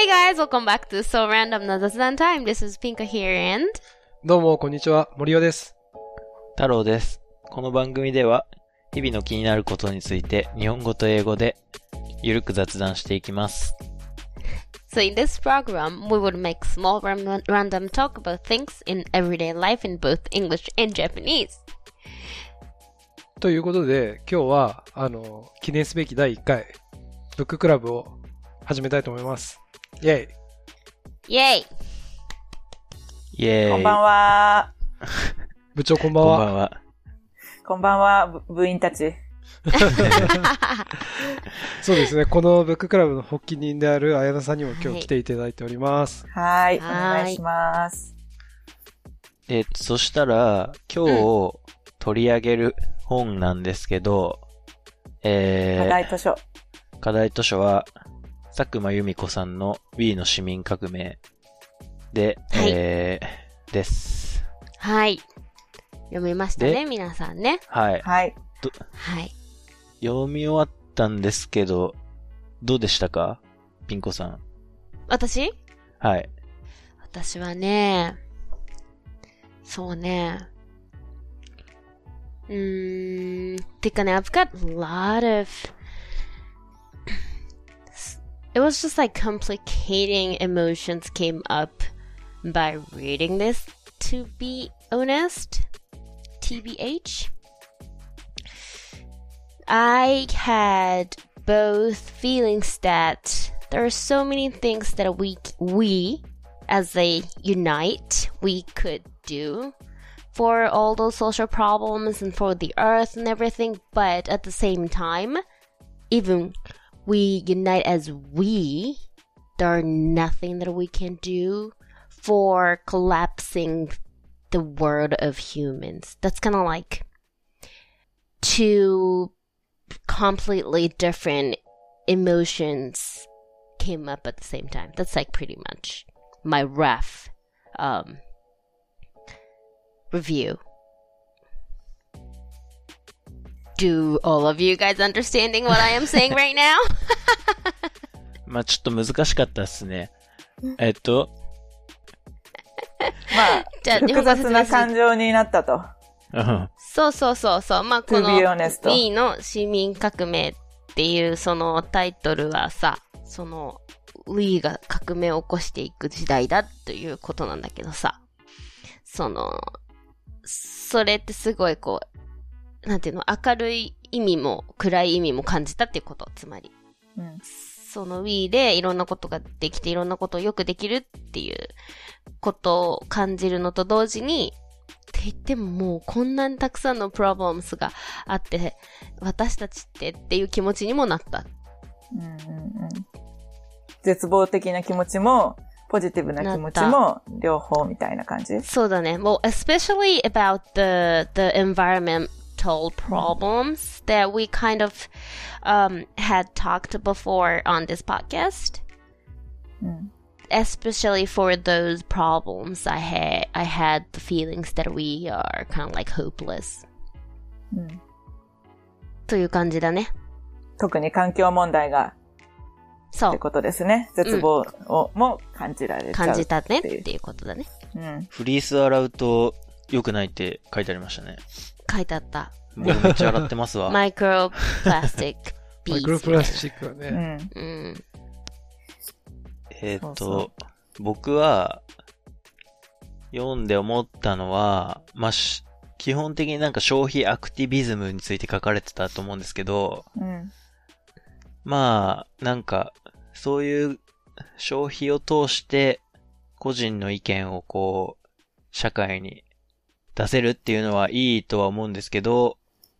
Hey guys, welcome back to So Random な雑談 Time. This is Pinka here and どうも、こんにちは。森尾です。太郎です。この番組では、日々の気になることについて、日本語と英語で、ゆるく雑談していきます。so in this program, we would make small ram- random talk about things in everyday life in both English and Japanese. ということで、今日は、あの、記念すべき第1回、ブッククラブを始めたいと思います。イェイ!イェーイ。こんばんは。部長こんばんは。こんばんは。こんばんは、ぶ部員たち。そうですね、このブッククラブの発起人である綾菜さんにも今はい日来ていただいております。はい。お願いします。えっと、そしたら、今日、取り上げる本なんですけど、えー、課題図書。課題図書は、佐久間由美子さんの Wii の市民革命で、はいえー、です。はい。読みましたね、で皆さんね。はい。はい。はい。読み終わったんですけど、どうでしたか？ピンコさん。私？はい。私はね、そうね。うーん、てかね、I've got a lot of, it was just like complicating emotions came up by reading this, to be honest. TBH. I had both feelings that there are so many things that we, we, as a unite, we could do for all those social problems and for the earth and everything, but at the same time, even we unite as we, there are nothing that we can do for collapsing the world of humans. That's kind of like two completely different emotions came up at the same time. That's like pretty much my rough um, review. Do all of you guys understanding what I am saying right now? まあちょっと難しかったですね。えっと、まじゃああ、複雑な感情になったと。うんそうそうそうそう。まあ、この. B の市民革命っていうそのタイトルはさ、その We が革命を起こしていく時代だということなんだけどさ、その、それってすごいこう、なんていうの、明るい意味も暗い意味も感じたっていうこと、つまり。うん。その Wii でいろんなことができていろんなことをよくできるっていうことを感じるのと同時に、って言ってももうこんなにたくさんのプロブレムスがあって、私たちってっていう気持ちにもなった。うんうんうん。絶望的な気持ちも、ポジティブな気持ちも、両方みたいな感じ？そうだね。もう especially about the, the environmental problems that we kind of um, had talked before on this podcast. うん。especially for those problems I had I had the feelings that we are kind of like hopeless うん。という感じだね特に環境問題がそうってことですね。絶望を、も感じられちゃう。感じたねっっていうていうことだねうん。フリース洗うと良くないって書いてありましたね。書いてあった僕めっちゃ洗ってますわ。マイクロプラスティックビマイクロプラスチックはうね、ん。うんえっとそうそ僕は、読んで思ったのは、まあ、し基本的になんか消費アクティビズムについて書かれてたと思うんですけど、うん。まあ、なんか、そういう消費を通して個人の意見をこう、社会に出せるっていうのはいいとは思うんですけど、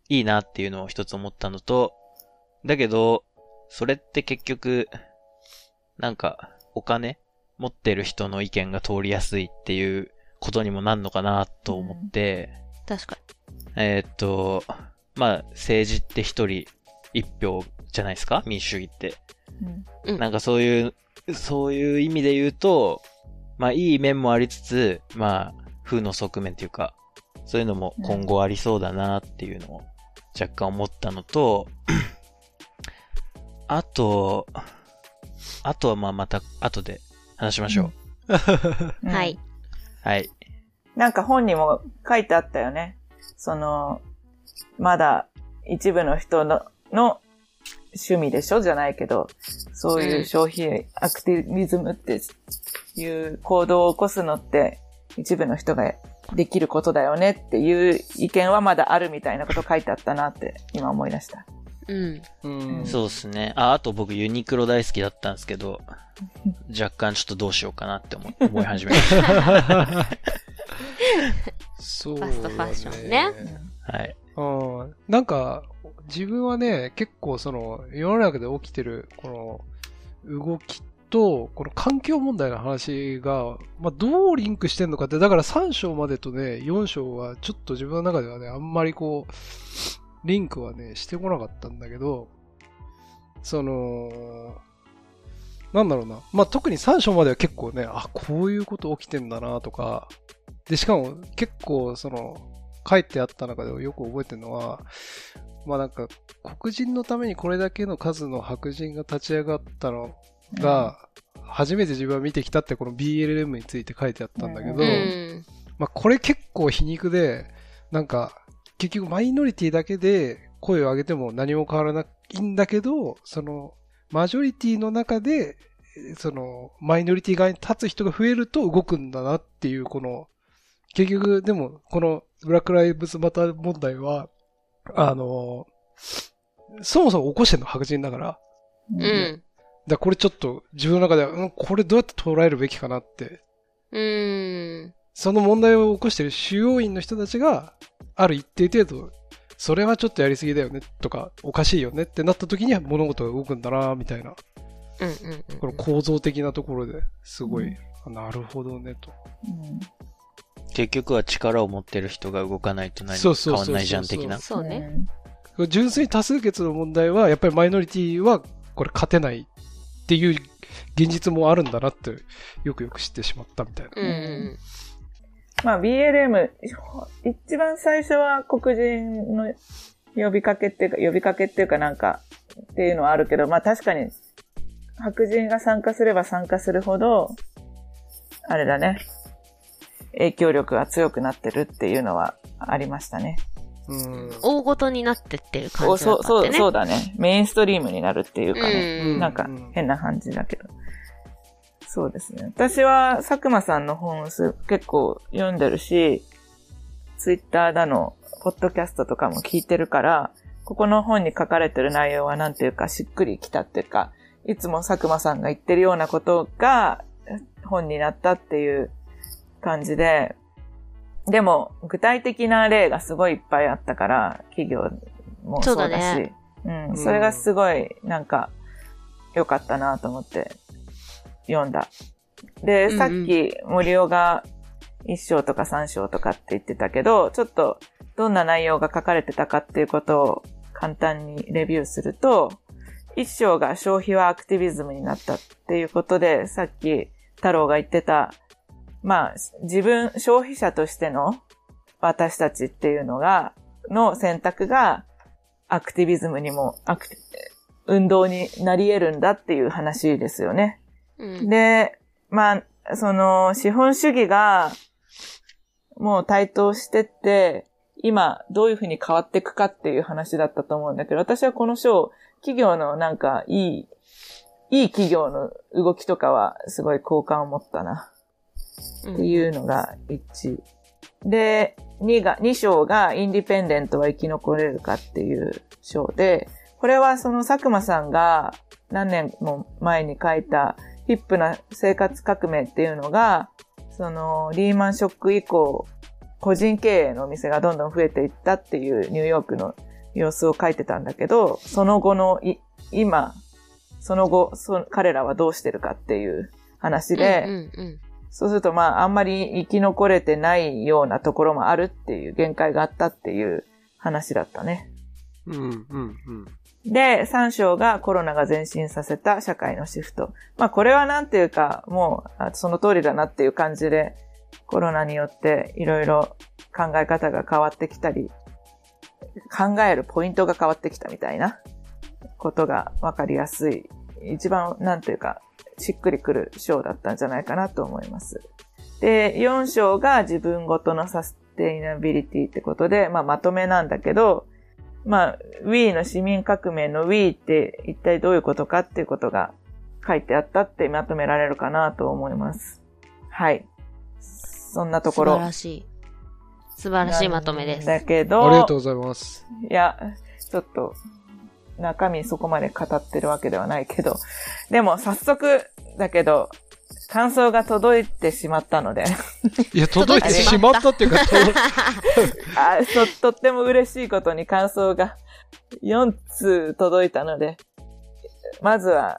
いいなっていうのを一つ思ったのと、だけど、それって結局、なんか、お金持ってる人の意見が通りやすいっていうことにもなんのかなと思って、確かえーっと、まあ、政治って一人一票じゃないですか？民主主義って。うん。うんなんかそういう、そういう意味で言うと、まあいい面もありつつ、まあ、負の側面っていうか、そういうのも今後ありそうだなっていうのを若干思ったのと、あと、あとはまあまた後で話しましょう。うんはい。。はい。なんか本にも書いてあったよね。その、まだ一部の人の、の趣味でしょ？じゃないけど、そういう消費アクティビズムっていう行動を起こすのって一部の人ができることだよねっていう意見はまだあるみたいなこと書いてあったなって今思い出した。うん。うん。そうですね。あ、あと僕ユニクロ大好きだったんですけど、若干ちょっとどうしようかなって思思い始めましそう、ファストファッションねた。はい。うん。なんか、自分はね、結構その、世の中で起きてる、この、動きと、この環境問題の話が、まあ、どうリンクしてんのかって、だから3章までとね、4章は、ちょっと自分の中ではね、あんまりこう、リンクはね、してこなかったんだけど、その、なんだろうな。まあ、特に3章までは結構ね、あ、こういうこと起きてんだなとか、で、しかも結構その、書いてあった中でよく覚えてるのは、まあなんか、黒人のためにこれだけの数の白人が立ち上がったのが、初めて自分は見てきたってこの BLM について書いてあったんだけど。まあこれ結構皮肉で、なんか、結局マイノリティだけで声を上げても何も変わらないんだけど、その、マジョリティの中で、その、マイノリティ側に立つ人が増えると動くんだなっていう、この、結局、でも、この、ブラックライブズマター問題は、あの、そもそも起こしてるの白人だから、ううんん。だこれちょっと自分の中では、うん、これどうやって捉えるべきかなってうん。その問題を起こしている主要員の人たちが、ある一定程度、それはちょっとやりすぎだよねとか、おかしいよねってなった時には物事が動くんだな、みたいな、うんうんうん。この構造的なところですごい、あなるほどね、と。うん結局は力を持ってる人が動かないと何そうそうそうそう変わんないじゃん的な。そうね。純粋に多数決の問題は、やっぱりマイノリティは、これ勝てないっていう現実もあるんだなって、よくよく知ってしまったみたいな。うんうんまあ BLM、一番最初は黒人の呼びかけっていうか、呼びかけっていうかなんかっていうのはあるけど、まあ確かに白人が参加すれば参加するほど、あれだね、影響力が強くなってるっていうのはありましたね。うん。大ごとになってってる感おじだそう、そう、ったってね。そうだね。メインストリームになるっていうかね。うんなんか変な感じだけど。そうですね。私は佐久間さんの本をす結構読んでるし、ツイッターだの、ポッドキャストとかも聞いてるから、ここの本に書かれてる内容はなんていうかしっくりきたっていうか、いつも佐久間さんが言ってるようなことが本になったっていう感じで、でも具体的な例がすごいいっぱいあったから、企業もそうだし、そうだね。うん、それがすごいなんか良かったなと思って読んだ。で、うんうん。さっき森尾が1章とか3章とかって言ってたけど、ちょっとどんな内容が書かれてたかっていうことを簡単にレビューすると、1章が消費はアクティビズムになったっていうことで、さっき太郎が言ってた、まあ、自分、消費者としての私たちっていうのが、の選択がアクティビズムにも、アクティ運動になり得るんだっていう話ですよね。うんで、まあ、その、資本主義が、もう台頭してって、今、どういうふうに変わっていくかっていう話だったと思うんだけど、私はこの章、企業のなんか、いい、いい企業の動きとかは、すごい好感を持ったな。っていうのが1。で、2が、2章がインディペンデントは生き残れるかっていう章で、これはその佐久間さんが何年も前に書いたヒップな生活革命っていうのが、そのリーマンショック以降、個人経営のお店がどんどん増えていったっていうニューヨークの様子を書いてたんだけど、その後のい、今、その後そ、彼らはどうしてるかっていう話で、うんうんそうすると、まあ、あんまり生き残れてないようなところもあるっていう限界があったっていう話だったね。うん、うん、うん。で、3章がコロナが前進させた社会のシフト。まあ、これはなんていうか、もう、あその通りだなっていう感じで、コロナによっていろいろ考え方が変わってきたり、考えるポイントが変わってきたみたいなことがわかりやすい一番、なんていうか、しっくりくる章だったんじゃないかなと思います。で、4章が自分ごとのサステイナビリティってことで、まあ、まとめなんだけど、まあ、Wii の市民革命の Wii って一体どういうことかっていうことが書いてあったってまとめられるかなと思います。はい。そんなところ。素晴らしい。素晴らしいまとめです。だけど、ありがとうございます。いや、ちょっと、中身そこまで語ってるわけではないけど、でも早速だけど、感想が届いてしまったので、いや、届いてしまったっていうか、とあそ、とっても嬉しいことに感想が4通届いたので、まずは、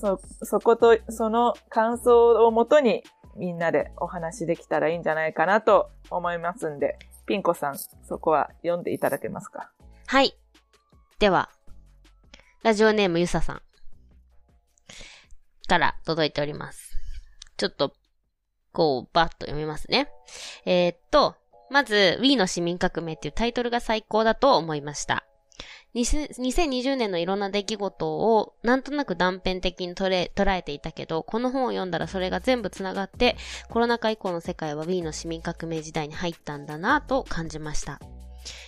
そ、そこと、その感想をもとにみんなでお話できたらいいんじゃないかなと思いますんで、ピンコさん、そこは読んでいただけますか？はい。では、ラジオネームゆささんから届いております。ちょっと、こう、バッと読みますね。えーっと、まず、Wii の市民革命っていうタイトルが最高だと思いました。2020年のいろんな出来事をなんとなく断片的に捉えていたけど、この本を読んだらそれが全部繋がって、コロナ禍以降の世界は Wii の市民革命時代に入ったんだなぁと感じました。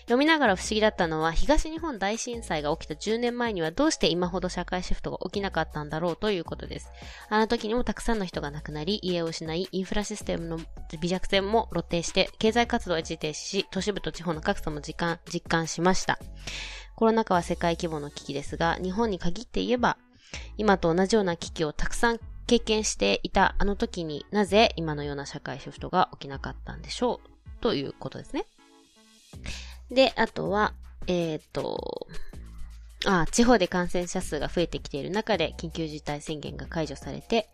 読みながら不思議だったのは、東日本大震災が起きた10年前にはどうして今ほど社会シフトが起きなかったんだろうということです。あの時にもたくさんの人が亡くなり、家を失い、インフラシステムの微弱性も露呈して、経済活動を一時停止し、都市部と地方の格差も実感実感しました。コロナ禍は世界規模の危機ですが、日本に限って言えば、今と同じような危機をたくさん経験していたあの時になぜ今のような社会シフトが起きなかったんでしょう？ということですね。で、あとは、えっ、と、あ、地方で感染者数が増えてきている中で緊急事態宣言が解除されて、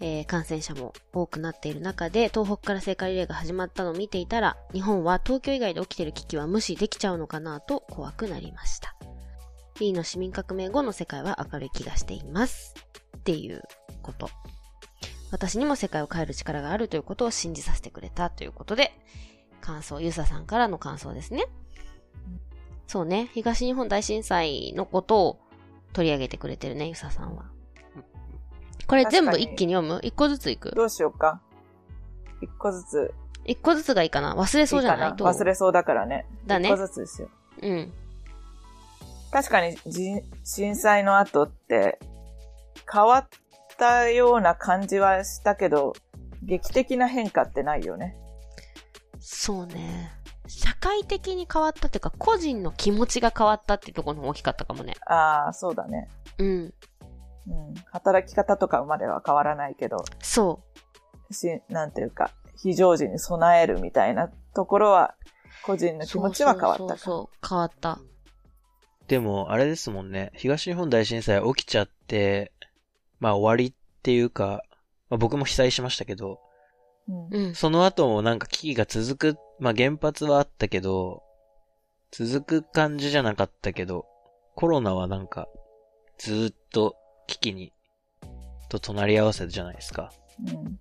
えー感染者も多くなっている中で、東北から聖火リレーが始まったのを見ていたら、日本は東京以外で起きている危機は無視できちゃうのかなと怖くなりました。B の市民革命後の世界は明るい気がしています。っていうこと。私にも世界を変える力があるということを信じさせてくれたということで、感想、ゆささんからの感想ですね。そうね、東日本大震災のことを取り上げてくれてるね、ゆささんは。これ全部一気に読む？一個ずついく？どうしようか。一個ずつ一個ずつがいいかな？忘れそうじゃない？どう？な忘れそうだからね。だね一個ずつですよ。うん。確かにじ震災の後って変わったような感じはしたけど、劇的な変化ってないよね。そうね。社会的に変わったっていうか、個人の気持ちが変わったっていうところの大きかったかもね。ああ、そうだね。うん。うん。働き方とかまでは変わらないけど、そし、なんていうか、非常時に備えるみたいなところは、個人のう。気持ちは変わったか。そうそうそう、変わった。でも、あれですもんね。東日本大震災起きちゃって、まあ終わりっていうか、まあ僕も被災しましたけど、うんうん。その後もなんか危機が続く、まあ原発はあったけど、続く感じじゃなかったけど、コロナはなんか、ずーっと危機に、と隣り合わせじゃないですか。うん。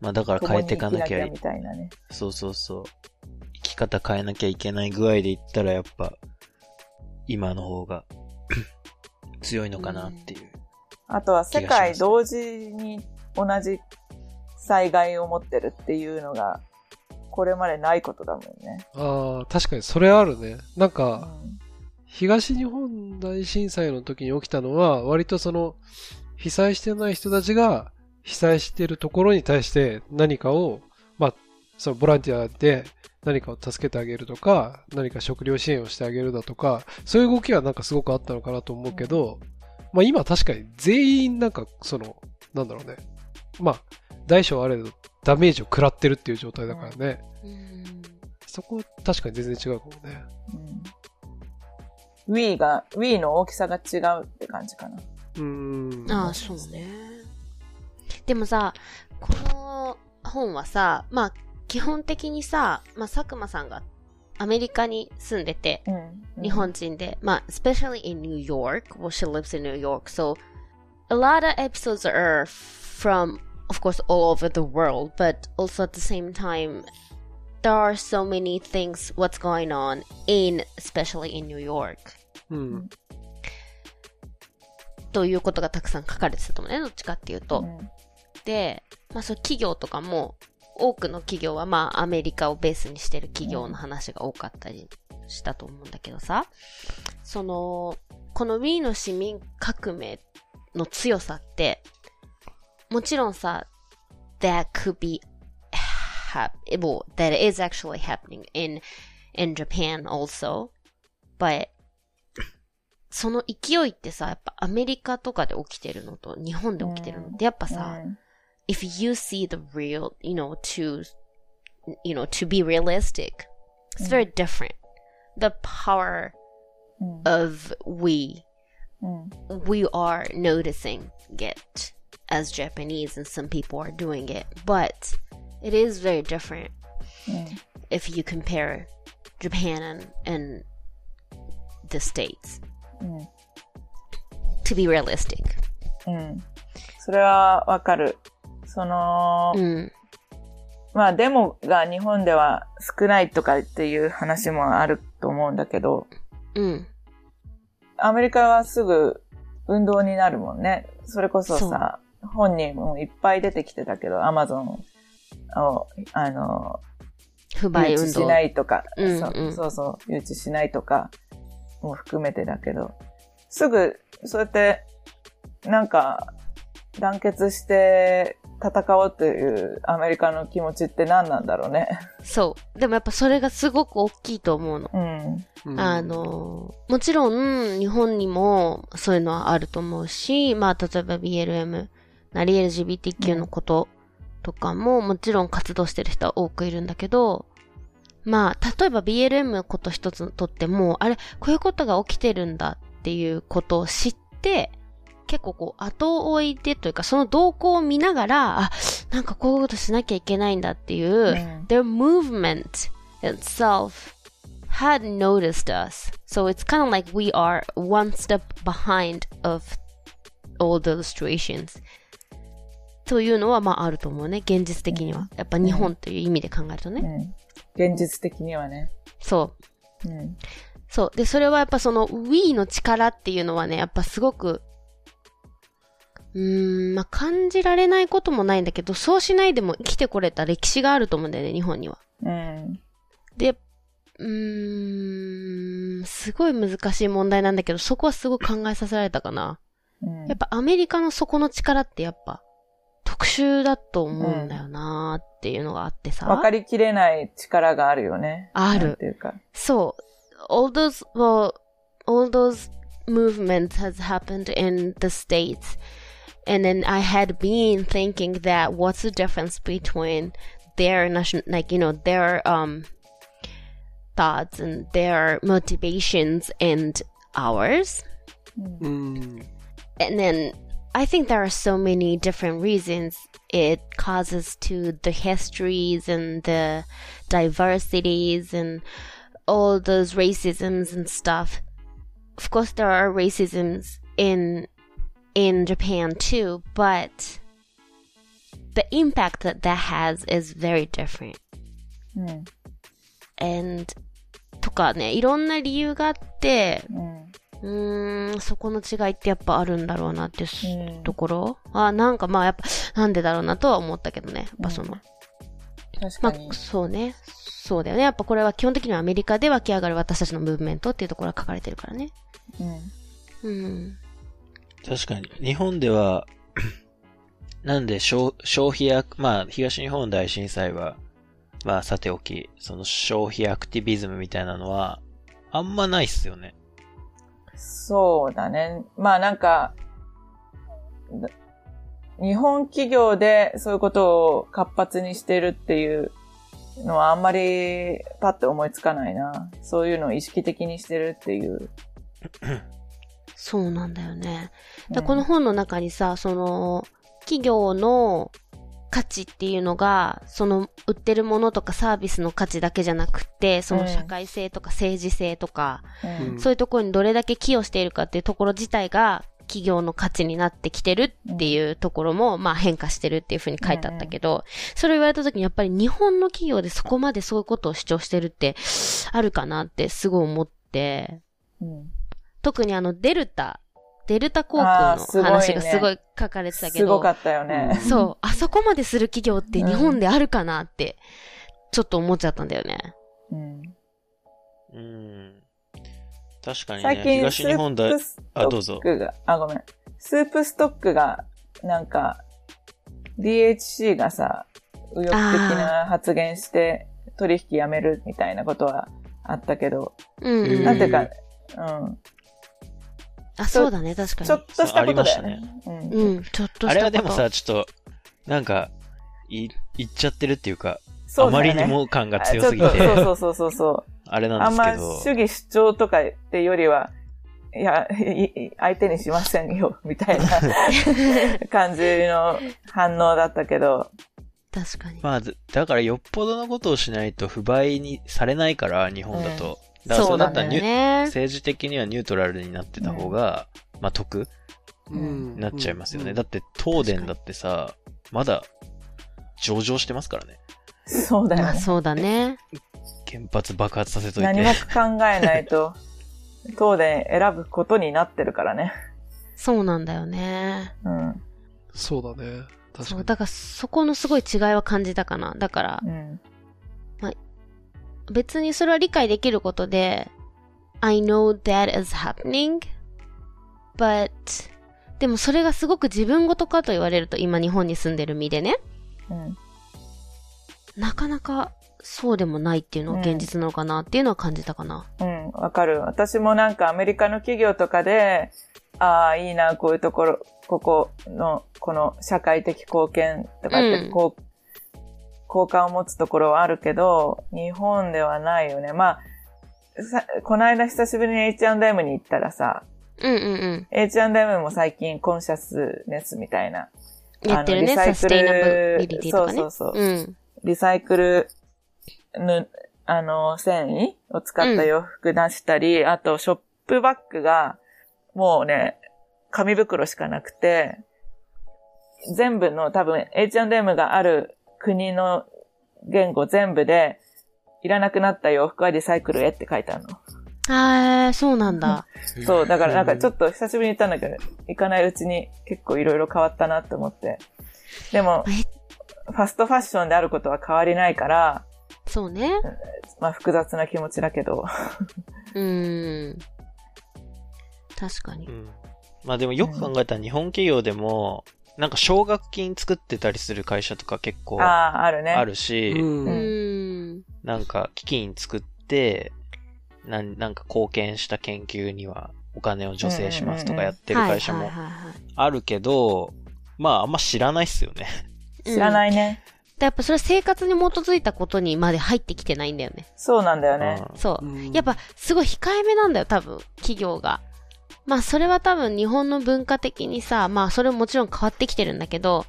まあだから変えていかなきゃ共に生きないなね。そうそうそう。生き方変えなきゃいけない具合で言ったらやっぱ、今の方が 強いのかなっていう。あとは世界同時に同じ災害を持ってるっていうのが、これまでないことだもんね。ああ、確かにそれあるね。なんうか、ん東日本大震災の時に起きたのは、割とその、被災してない人たちが、被災してるところに対して何かを、まあ、そのボランティアで何かを助けてあげるとか、何か食料支援をしてあげるだとか、そういう動きはなんかすごくあったのかなと思うけど、まあ今確かに全員なんかその、なんだろうね。まあ、大小あれどダメージを食らってるっていう状態だからね。うん。そこ確かに全然違うかもね。うん。Wii が、Wii の大きさが違うって感じかな。うーん。ああ、そうね。でもさ、この本はさ、まあ、基本的にさ、まあ、佐久間さんがアメリカに住んでて、うん。日本人で、まあ、especially in New York, well, she lives in New York, so a lot of episodes are from, of course, all over the world, but also at the same time, there are so many things what's going on in, especially in New York. うん。ということがたくさん書かれてたと思うね。どっちかっていうと。うんで、まあそう企業とかも、多くの企業はまあアメリカをベースにしてる企業の話が多かったりしたと思うんだけどさ、その、この Wii の市民革命の強さって、もちろんさ、that could be, hap- well, that is actually happening in, in Japan also, but その勢いってさ、やっぱアメリカとかで起きてるのと日本で起きてるのってやっぱさ、if you see the real, you know, to, you know, to be realistic, it's very different. The power うん。 of we, うん。 we are noticing it As Japanese and some people are doing it, but it is very different うん。if you compare Japan and, and the States. うん。To be realistic. うん。それはわかる。その、うん。まあデモが日本では少ないとかっていう話もあると思うんだけど、うん。アメリカはすぐ運動になるもんね。それこそさ、本人もいっぱい出てきてたけど、アマゾンを、あの、不買運動。誘致しないとか、うんそううんそうそう、誘致しないとかも含めてだけど、すぐ、そうやって、なんか、団結して戦おうっていうアメリカの気持ちって何なんだろうね。そう。でもやっぱそれがすごく大きいと思うの。うん。うんあ、の、もちろん日本にもそういうのはあると思うし、まあ例えば BLM なり LGBTQ のこととかももちろん活動してる人は多くいるんだけど、まあ例えば BLM のこと一つとっても、あれ、こういうことが起きてるんだっていうことを知って、結構こう後追いでというかその動向を見ながら、あ、なんかこういうことしなきゃいけないんだっていう、うん their movement itself had noticed us. So it's kind of like we are one step behind of all those situations. というのはまああると思うね、現実的には。やっぱ日本という意味で考えるとね。うん。現実的にはね。そう。うん。そう。で、それはやっぱその We の力っていうのはね、やっぱすごく、うーん、まあ、感じられないこともないんだけど、そうしないでも生きてこれた歴史があると思うんだよね、日本には。うん。で、うーん、すごい難しい問題なんだけど、そこはすごい考えさせられたかな。うんやっぱアメリカの底の力ってやっぱ特殊だと思うんだよなーっていうのがあってさ。わかりきれない力があるよね。あるなんていうか。そう。all those, well, all those movements has happened in the States. And then I had been thinking that what's the difference between their national, like, you know, their, um, thoughts and their motivations and ours. うん。 And then I think there are so many different reasons it causes to the histories and the diversities and all those racisms and stuff. Of course, there are racisms in in Japan too, but the impact that that has is very different. うん。 And とかね、いろんな理由があって、うん。 うーん、そこの違いってやっぱあるんだろうなってすうんところ、あ、なんかまあやっぱ、なんでだろうなとは思ったけどね。やっぱその、ま確かにあ。そうね。そうだよね。やっぱこれは基本的にはアメリカで湧き上がる私たちのムーブメントっていうところが書かれてるからね。うん。うん。確かに。日本では、なんで消消費や、まあ、東日本大震災は、まあ、さておき、その消費アクティビズムみたいなのは、あんまないっすよね。そうだね。まあなんか、だ日本企業でそういうことを活発にしてるっていうのはあんまりパッと思いつかないな。そういうのを意識的にしてるっていう。そうなんだよね。だうんこの本の中にさ、その、企業の価値っていうのが、その売ってるものとかサービスの価値だけじゃなくて、その社会性とか政治性とか、うん。うんそういうところにどれだけ寄与しているかっていうところ自体が企業の価値になってきてるっていうところも、まあ変化してるっていうふうに書いてあったけど、それを言われた時にやっぱり日本の企業でそこまでそういうことを主張してるってあるかなってすごい思って、うん。特にあのデルタっデルタ航あ空のーすごいね話がすごい書かれてたけど、すごかったよね。そう、あそこまでする企業って日本であるかなって、ちょっと思っちゃったんだよね。うんうん。確かにね、最近、東日本だスープスあどうぞトックが、あ、ごめん。スープストックが、なんか、DHC がさ、右翼的な発言して、取引やめるみたいなことはあったけど、うん、なんていうか、うん。あ、そうだね、確かに。ちょっとしたことだよね。そううんうん、ちょっとしたこと。あれはでもさ、ちょっと、なんか、い、言っちゃってるっていうか、そうねあまりにも感が強すぎて、そうそうそうそう。あれあなんですけど、んま主義主張とかってよりは、いや、いい相手にしませんよ、みたいな 感じの反応だったけど、確かに。まあ、ずだからよっぽどのことをしないと不買にされないから、日本だと。だからそうだったらニュ、ね。政治的にはニュートラルになってた方が、まあ得うんになっちゃいますよね。うんだって東電だってさ、まだ上場してますからね。まあ、そうだよね。そうだね。原発爆発させとい何もて。考えないと、東電選ぶことになってるからね。そうなんだよね。うん。そうだね。確そう、かに。だからそこのすごい違いは感じたかな。だから、うん。別にそれは理解できることで、I know that is happening, but, でもそれがすごく自分ごとかと言われると、今日本に住んでる身でね、うん。なかなかそうでもないっていうのが現実なのかなっていうのは感じたかな。うん。わかる。私もなんかアメリカの企業とかで、ああ、いいな、こういうところ、ここの、この社会的貢献とかって、うんこう、好感を持つところはあるけど、日本ではないよね。まあ、さこの間久しぶりに H&M に行ったらさ、うんうんうん。H&M も最近コンシャスネスみたいな、やってるね、あのリサイクルね。そうそうそううん。リサイクルぬ、あの、繊維を使った洋服出したり、あとショップバッグが、もうね、紙袋しかなくて、全部の多分 H&M がある国の言語全部で、いらなくなった洋服はリサイクルへって書いてあるの。あー、そうなんだ。そう、だからなんかちょっっと久しぶりに行ったんだけど、行かないうちに結構いろいろ変わったなって思って。でも、え？ファストファッションであることは変わりないから、そうね。まあ複雑な気持ちだけど。うーん。確かにう。んまあでもよく考えたら日本企業でも、なんか奨学金作ってたりする会社とか結構あああ、あるね。るし、ううん。なんか基金作って、なんなんか貢献した研究にはお金を助成しますとかやってる会社もあるけど、まああんま知らないっすよね。知らないね。でやっぱそれは生活に基づいたことにまで入ってきてないんだよね。そうなんだよね。そう。うんやっぱすごい控えめなんだよ、多分、企業が。まあそれは多分日本の文化的にさ、まあそれももちろん変わってきてるんだけど、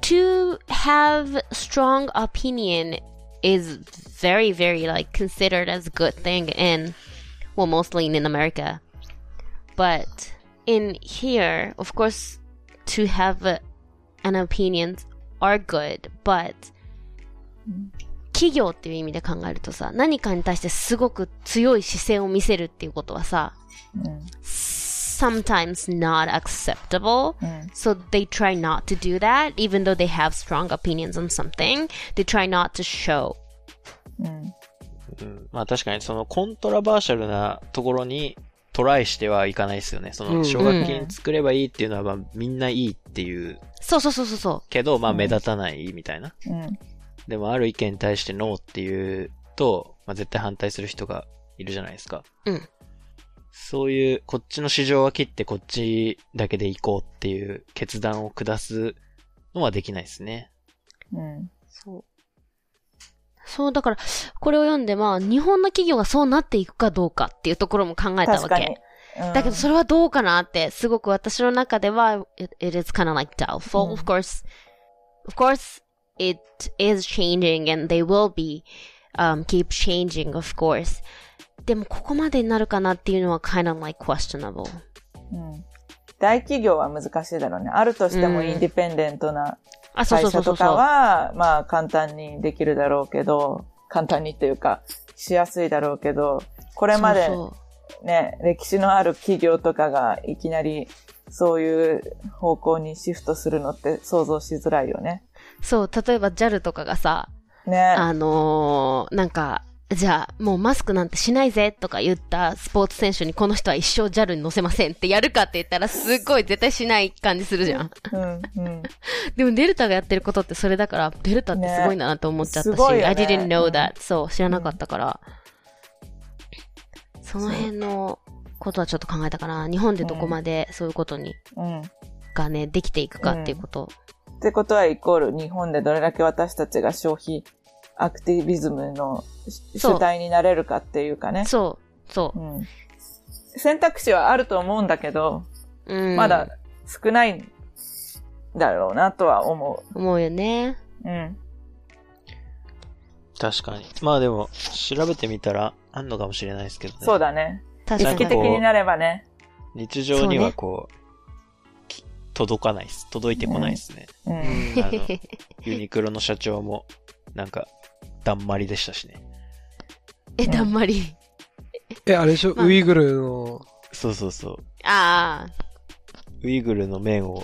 to have strong opinion is very, very like considered as a good thing in, well mostly in America. But in here, of course, to have an opinion are good, but 企業っていう意味で考えるとさ、何かに対してすごく強い姿勢を見せるっていうことはさ、うん。Sometimes not acceptable. うん。So they try not to do that, even though they have strong opinions on something. They try not to show. うん。うんまあ確かにそのコントラバーシャルなところにトライしてはいかないですよね。そうんの奨学金作ればいいっていうのはまあみんないいっていうそうそうそうそうそけど、まあうん目立たないみたいな。うん。でもある意見に対してノーっていうと、まあ絶対反対する人がいるじゃないですか。うんそういう、こっちの市場は切ってこっちだけで行こうっていう決断を下すのはできないですね。うん。う。そう。そう、だから、これを読んで、まあ、日本の企業がそうなっていくかどうかっていうところも考えたわ確かにけ。。うんだけど、それはどうかなって、すごく私の中では、it, it is kind of like doubtful. うん Of course, of course, it is changing and they will be, um, keep changing, of course. でも、ここまでになるかなっていうのは kind of like questionable. うん。大企業は難しいだろうね。あるとしてもうんインディペンデントな会社とかそうそうそうそう。は、まあ簡単にできるだろうけど、簡単にっていうか、しやすいだろうけど、これまでそうね、歴史のある企業とかがいきなりそういう方向にシフトするのって想像しづらいよね。そう、例えば JAL とかがさ、ね。あのーなんか、じゃあ、もうマスクなんてしないぜとか言ったスポーツ選手にこの人は一生 JAL に乗せませんってやるかって言ったらすっごい絶対しない感じするじゃん。うん、うん。でもデルタがやってることってそれだから、デルタってすごいなと思っちゃったし、ねね I didn't know うん that、そう、知らなかったから、その辺のことはちょっと考えたかな。日本でどこまでそういうことに、うん。がね、できていくかっていうこと。ってことはイコール日本でどれだけ私たちが消費アクティビズムの主体になれるかっていうかね。そう、そううん。選択肢はあると思うんだけど、う。うん。まだ少ないんだろうなとは思思うよね。う。うん。確かに。まあでも、調べてみたら、あんのかもしれないですけどね。そうだね。意確かに。識的になればね。日常にはこう、き届かないっす。届いてこないですね。うん。ユニクロの社長も、なんか、だんまりでしたしね。え、だんまり。え、あれでしょ、まあウイグルの、そうそうそう。ああ。ウイグルの麺を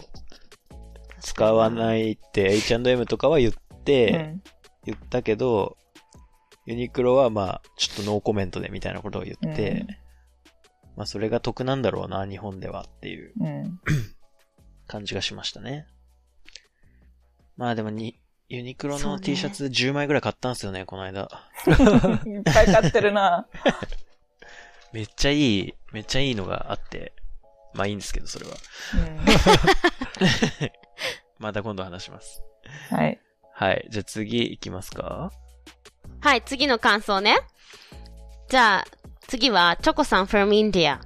使わないって H&M とかは言って、うん言ったけど、ユニクロはまあ、ちょっとノーコメントでみたいなことを言って、うんまあそれが得なんだろうな、日本ではっていううん。感じがしましたね。まあでもに、ユニクロの T シャツ10枚ぐらい買ったんですよね、この間。いっぱい買ってるな。めっちゃいい、めっちゃいいのがあって、まあいいんですけど、それは。また今度話します。うん。はい。はい。じゃあ次行きますかはい、次の感想ね。じゃあ、次は、チョコさん from India。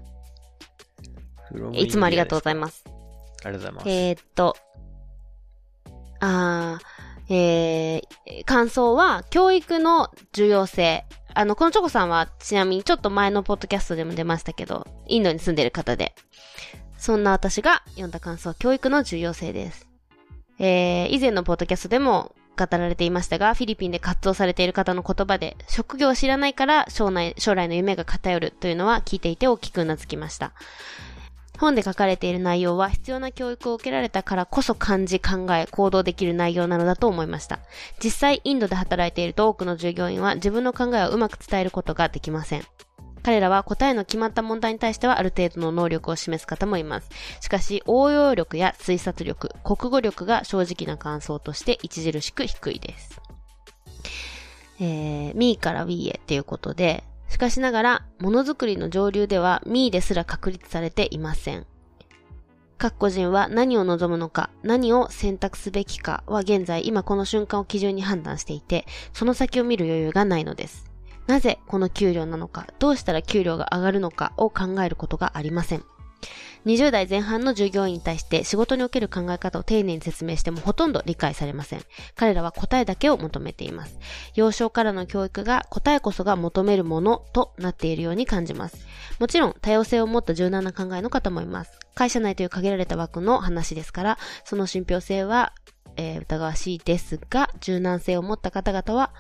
いつもありがとうございす。ます。ありがとうございます。えーっと、あー、えー、感想は、教育の重要性。あの、このチョコさんは、ちなみにちょっと前のポッドキャストでも出ましたけど、インドに住んでる方で。そんな私が読んだ感想は、教育の重要性です。えー、以前のポッドキャストでも語られていましたが、フィリピンで活動されている方の言葉で、職業を知らないから将来将来の夢が偏るというのは聞いていて大きくうなずきました。本で書かれている内容は必要な教育を受けられたからこそ感じ、考え、行動できる内容なのだと思いました。実際、インドで働いていると多くの従業員は自分の考えをうまく伝えることができません。彼らは答えの決まった問題に対してはある程度の能力を示す方もいます。しかし、応用力や推察力、国語力が正直な感想として著しく低いです。えー、ミーから We へっていうことで、しかしながら、ものづくりの上流ではミーですら確立されていません。各個人は何を望むのか、何を選択すべきかは現在今この瞬間を基準に判断していて、その先を見る余裕がないのです。なぜこの給料なのか、どうしたら給料が上がるのかを考えることがありません。20代前半の従業員に対して仕事における考え方を丁寧に説明してもほとんど理解されません。彼らは答えだけを求めています。幼少からの教育が答えこそが求めるものとなっているように感じます。もちろん多様性を持った柔軟な考えの方もいます。会社内という限られた枠の話ですから、その信憑性は、えー疑わしいですが、柔軟性を持った方々は、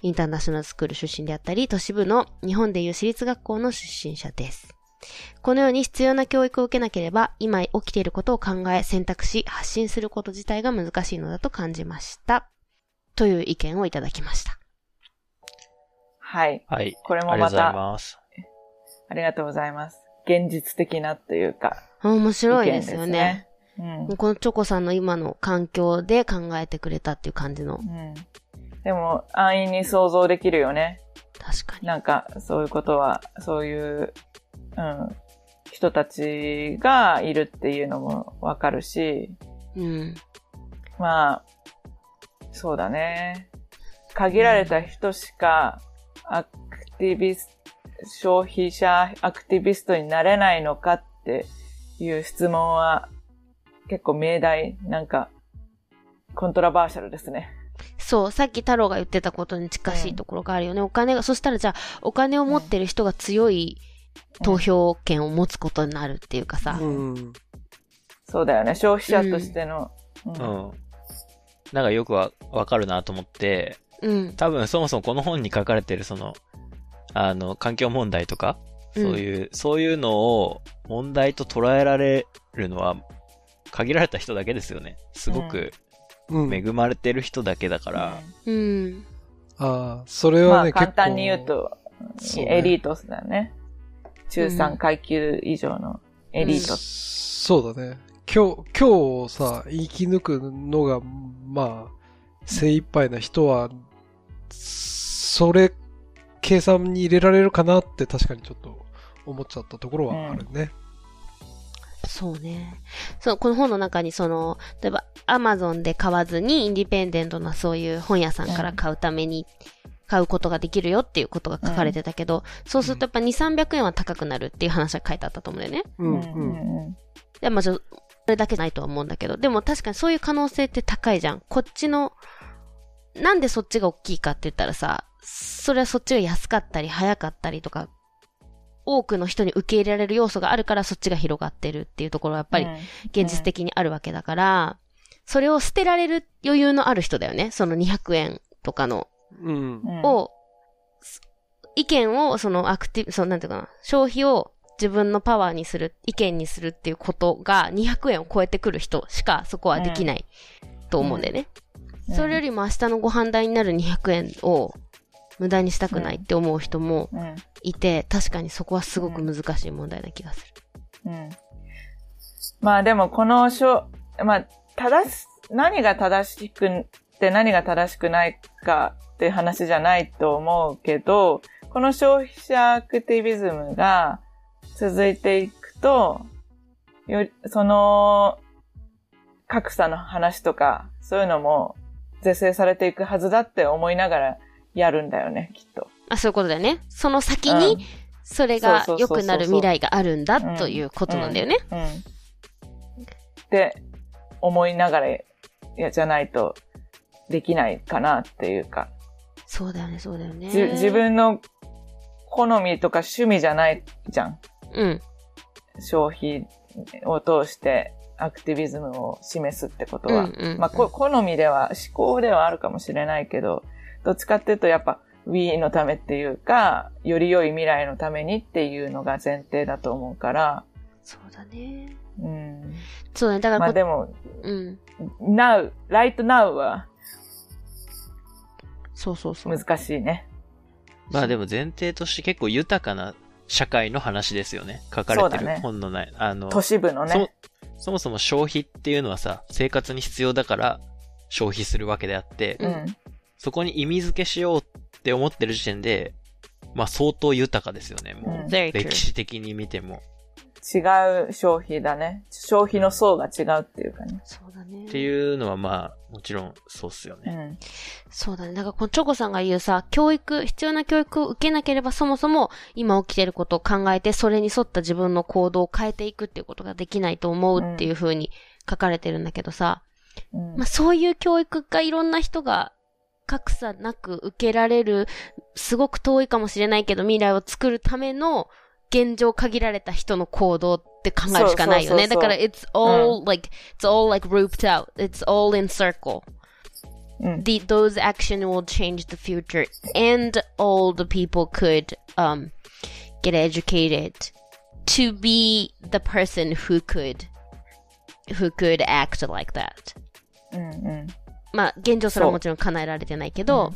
インターナショナルスクール出身であったり、都市部の日本でいう私立学校の出身者です。このように必要な教育を受けなければ、今起きていることを考え、選択し、発信すること自体が難しいのだと感じました。という意見をいただきました。はい。はい。これもありがとうございまた。ありがとうございます。現実的なというか、面白いですよね。。うん。このチョコさんの今の環境で考えてくれたっていう感じの。うん。でも、安易に想像できるよね。確かに。なんか、そういうことは、そういう、うん、人たちがいるっていうのもわかるし、うん。まあ、そうだね。限られた人しか、アクティビス消費者アクティビストになれないのかっていう質問は、結構命題、なんか、コントラバーシャルですね。そう、さっき太郎が言ってたことに近しいところがあるよね。お金が、そしたらじゃあ、お金を持ってる人が強い投票権を持つことになるっていうかさ。うん。そうだよね。消費者としての。うんうん。なんかよくわ、わかるなと思って、うん。多分そもそもこの本に書かれてるその、あの、環境問題とか、そういう、そういうのを問題と捉えられるのは、限られた人だけですよね。すごくうん。恵まれてる人だけだから。うん。ああ、それまあはね、簡単に言う結と、ねエリートだね。中3階級以上のエリート。そうだね。今日、今日さ、生き抜くのが、まあ、精一杯な人は、それ、計算に入れられるかなって確かにちょっと思っちゃったところはあるね。そうね。そう、この本の中にその、例えば、アマゾンで買わずに、インディペンデントなそういう本屋さんから買うために、買うことができるよっていうことが書かれてたけど、そうするとやっぱ2、300円は高くなるっていう話が書いてあったと思うんだよね。うん、ううん。んで、まあ、ちょそれだけないとは思うんだけど、でも確かにそういう可能性って高いじゃん。こっちの、なんでそっちが大きいかって言ったらさ、それはそっちが安かったり早かったりとか、多くの人に受け入れられる要素があるからそっちが広がってるっていうところはやっぱり現実的にあるわけだから、それを捨てられる余裕のある人だよね。その200円とかの、うん。うんを、意見を、そのアクティブ、そのなんていうかな、消費を自分のパワーにする、意見にするっていうことが200円を超えてくる人しかそこはできないと思うんだよね。それよりも明日のご飯代になる200円を無駄にしたくないって思う人もうん。いて、確かにそこはすごく難しい問題な気がする。うん。まあでもこのしょ、まあ、正し、何が正しくて何が正しくないかっていう話じゃないと思うけど、この消費者アクティビズムが続いていくと、より、その、格差の話とか、そういうのも是正されていくはずだって思いながらやるんだよね、きっと。あ、そういうことだよね。その先うんに、それが良くなる未来があるんだということなんだよね。うん。って思いながら、いや、じゃないとできないかなっていうか、そうだよね、そうだよね。じ自分の好みとか趣味じゃないじゃん。うん。消費を通してアクティビズムを示すってことは。うんうんうんまあ、こ好みでは、思考ではあるかもしれないけど、どっちかっていうとやっぱ We のためっていうか、より良い未来のためにっていうのが前提だと思うから、そうだね。うん。そうだね。だからこ、まあでも、うん。now, right now はそうそうそう。難しいね。まあでも前提として結構豊かな社会の話ですよね。書かれてる本のない。あの、都市部のね。そもそも消費っていうのはさ、生活に必要だから消費するわけであって、うん。そこに意味付けしようって思ってる時点で、まあ相当豊かですよね、もう。歴史的に見ても。違う消費だね。消費の層が違うっていうかね。そうだね。っていうのはまあ、もちろんそうっすよね。うん。そうだね。だからこのチョコさんが言うさ、教育、必要な教育を受けなければそもそも今起きてることを考えて、それに沿った自分の行動を変えていくっていうことができないと思うっていう風に書かれてるんだけどさ、うんまあそういう教育がいろんな人が格差なく受けられる、すごく遠いかもしれないけど未来を作るための現状限られた人の行動って考えるしかないよね。だから it's all like, it's all like grouped out. It's all in circle. うん。the, those action will change the future and all the people could um get educated to be the person who could who could act like that うんうん。まあ現状それはもちろん叶えられてないけど、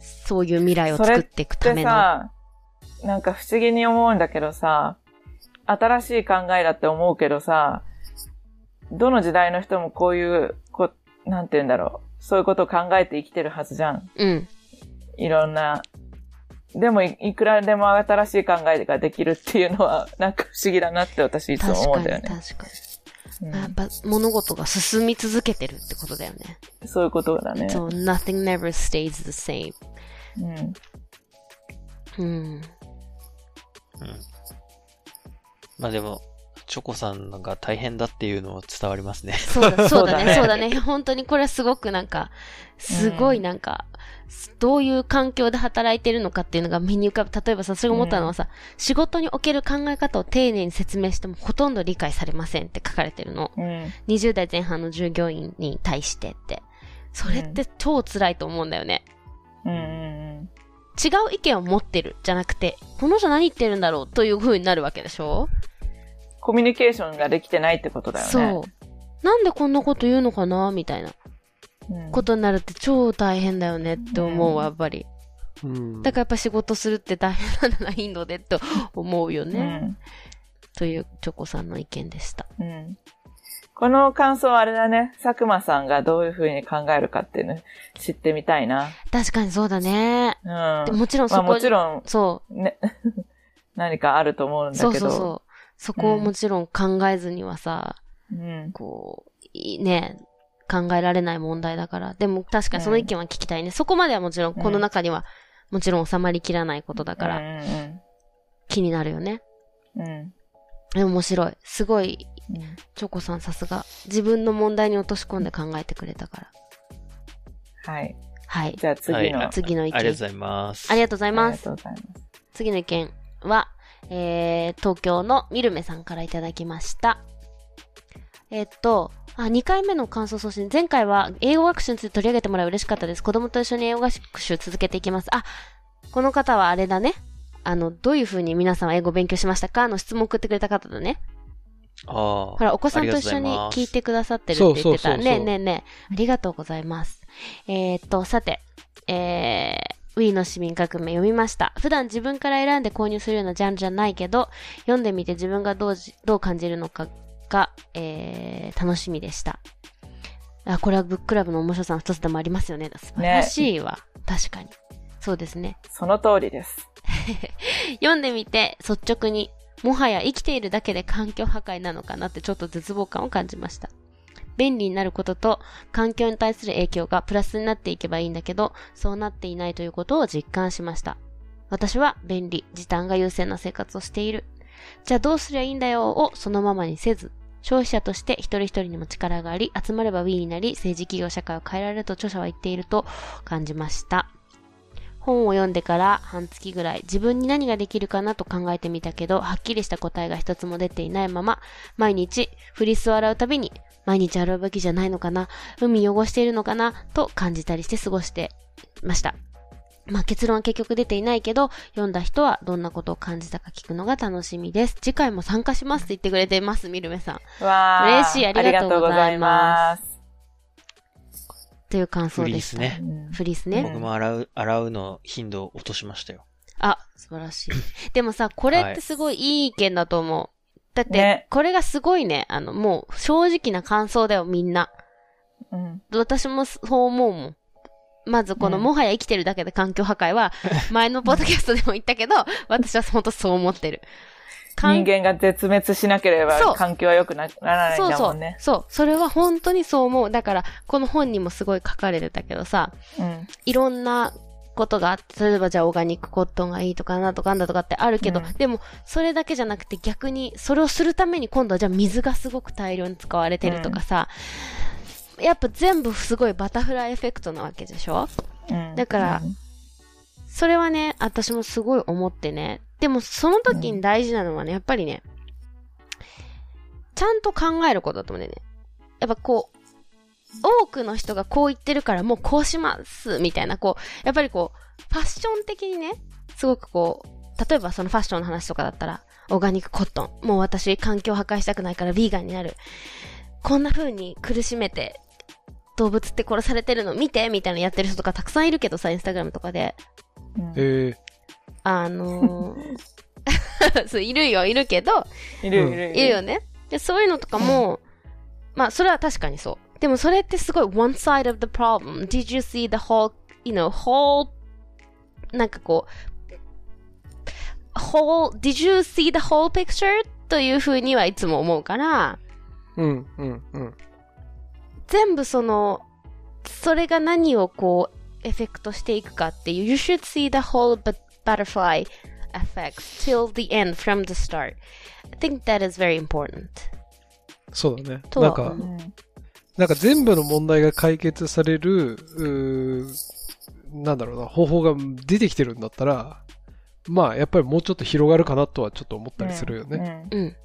そういう未来を作っていくたでめのさ、なんか不思議に思うんだけどさ、新しい考えだって思うけどさ、どの時代の人もこういう、こなんて言うんだろう。そういうことを考えて生きてるはずじゃん。うんいろんな。でもい、いくらでも新しい考えができるっていうのは、なんか不思議だなって私いつも思うんだよね。確かに、うんやっぱ物事が進み続けてるってことだよね。そういうことだね。そう、nothing never stays the same. うん。うん。うん。まあでも、チョコさんが大変だっていうのは伝わりますね。そうだ、そうだね、そそうだね。本当にこれはすごくなんか、すごいなんか、どういう環境で働いてるのかっていうのが目に浮かぶ。例えばさ、それを思ったのはさ、仕事における考え方を丁寧に説明してもほとんど理解されませんって書かれてるの。うん。20代前半の従業員に対してって。それって超辛いと思うんだよね。うんうん違う意見を持ってるじゃなくて、この人何言ってるんだろうという風になるわけでしょ？コミュニケーションができてないってことだよね。そう。なんでこんなこと言うのかなみたいなうん。ことになるって超大変だよねって思うわ、やっぱり。うん。だからやっぱ仕事するって大変なんだな、インドでって思うようね。ん。というチョコさんの意見でした。うん。この感想はあれだね。佐久間さんがどういうふうに考えるかっていうの知ってみたいな。確かにそうだね。うん。でもちろんまあそこ、もちろん、そね、何かあると思うんう、そうだけど。そうそう。そこをもちろん考えずにはさ、うん。こう、いいね、考えられない問題だから。でも確かにその意見は聞きたいね。そこまではもちろんこの中には、もちろん収まりきらないことだからうん気になるよね。うん面白い。すごい、うん。チョコさんさすが。自分の問題に落とし込んで考えてくれたから。はい。はい。じゃあ次の。はい次の意見。ありがとうございます。ありがとうございあます。次の意見は、えー、東京のミルメさんからいただきました。えーっと、あ、2回目の感想送信。前回は英語学習について取り上げてもらい嬉しかったです。子供と一緒に英語学習続けていきます。あ、この方はあれだね。あの、どういう風に皆さんは英語を勉強しましたか？の質問を送ってくれた方だね。ああ。ほら、お子さんと一緒に聞いてくださってるって言ってた。ねえねえねえ。ありがとうございます。えー、っと、さて、えー、ウィーの市民革命読みました。普段自分から選んで購入するようなジャンルじゃないけど、読んでみて自分がどうじどう感じるのかが、えー、楽しみでした。あ、これはブッククラブの面白さの一つでもありますよね。素晴らしいわ。確かに。そうですね。その通りです。読んでみて率直にもはや生きているだけで環境破壊なのかなってちょっと絶望感を感じました。便利になることと環境に対する影響がプラスになっていけばいいんだけど、そうなっていないということを実感しました。私は便利、時短が優先な生活をしている。じゃあどうすりゃいいんだよをそのままにせず、消費者として一人一人にも力があり、集まれば Wii になり、政治企業社会を変えられると著者は言っていると感じました。本を読んでから半月ぐらい自分に何ができるかなと考えてみたけど、はっきりした答えが一つも出ていないまま、毎日フリスを洗うたびに、毎日洗うべきじゃないのかな、海汚しているのかな、と感じたりして過ごしてました。まあ結論は結局出ていないけど、読んだ人はどんなことを感じたか聞くのが楽しみです。次回も参加しますって言ってくれてます、ミルメさん。わー嬉しいありがとうございますという感想でした。フリースねうんフリースね。僕も洗う、洗うの頻度を落としましたよ。あ、素晴らしい。でもさ、これってすごいいい意見だと思う。だってね、これがすごいね、あの、もう正直な感想だよ、みんな。うん。私もそう思うもん。まずこの、うんもはや生きてるだけで環境破壊は、前のポッドキャストでも言ったけど、私は本当そう思ってる。環人間が絶滅しなけれそうば環境は良くなならないんそうそだもね。。うんそう。それは本当にそう思う。だから、この本にもすごい書かれてたけどさ、うん。いろんなことがあって、例えばじゃあオーガニックコットンがいいとかなんとかなんだとかってあるけど、うんでもそれだけじゃなくて逆にそれをするために今度はじゃあ水がすごく大量に使われてるとかさ、やっぱ全部すごいバタフライエフェクトなわけでしょ？うんだからそれはね、私もすごい思ってね。でもその時に大事なのはね、やっぱりね、ちゃんと考えることだと思うんだよね。やっぱこう、多くの人がこう言ってるからもうこうします、みたいな、こう、やっぱりこう、ファッション的にね、すごくこう、例えばそのファッションの話とかだったら、オーガニックコットン。もう私環境破壊したくないからヴィーガンになる。こんな風に苦しめて、動物って殺されてるの見てみたいなのやってる人とかたくさんいるけどさ、インスタグラムとかで。うんえあのーそう、いるよ、いるけど、いるいるいるよね。で、そういうのとかも、まあ、それは確かにそう。でもそれってすごい one side of the problem. Did you see the whole, you know, whole, なんかこう、whole, did you see the whole picture? というふうにはいつも思うから、ー、うん、うん、うん。全部その、それが何をこう、エフェクトしていくかっていう、you should see the whole but- butterfly effect till the end from the start. I think that is very important. そうだね。なんかなんか全部の問題が解決される、なんだろうな、方法が出てきてるんだったら、まあ、やっぱりもうちょっと広がるかなとはちょっと思ったりするよね。うんうん。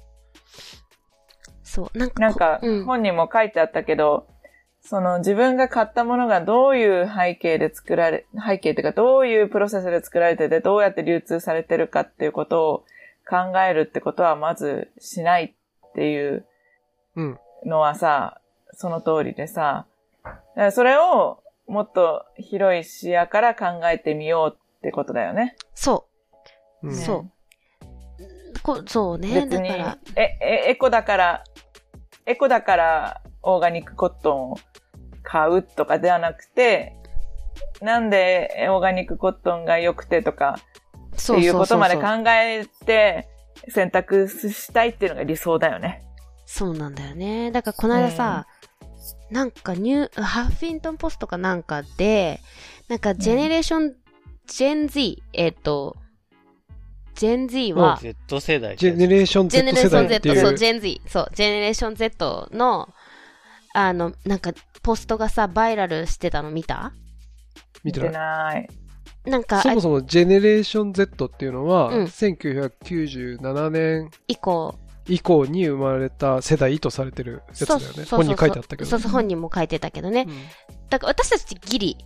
そう、なんかこ、なんかうん、本にも書いてあったけど、その自分が買ったものがどういう背景で作られ、背景っていうかどういうプロセスで作られててどうやって流通されてるかっていうことを考えるってことはまずしないっていううん。のはさ、その通りでさ、それをもっと広い視野から考えてみようってことだよね。そうう。んそうこそうね。別にだから、、え、え、エコだから、エコだからオーガニックコットンを買うとかではなくて、なんでオーガニックコットンが良くてとかっていうことまで考えて選択したいっていうのが理想だよね。そうなんだよね。だからこの間さ、なんかニュー、ハッフィントンポストかなんかで、なんかジェネレーション、ジェン Z、えっ、と、ジェン Z は、Z 世代。ジェネレーションジェネ Z レーション Z、そう。ジェン Z、そう、ジェネレーション Z の、あの、なんか、ポストがさ、バイラルしてたの見た？見てない。ない。なんか、そもそもジェネレーション Z っていうのは、うん1997年以降、以降に生まれた世代とされてるやつだよね。そう本に書いてあったけど。そうそう、本人も書いてたけどね。うんだから私たちギリ、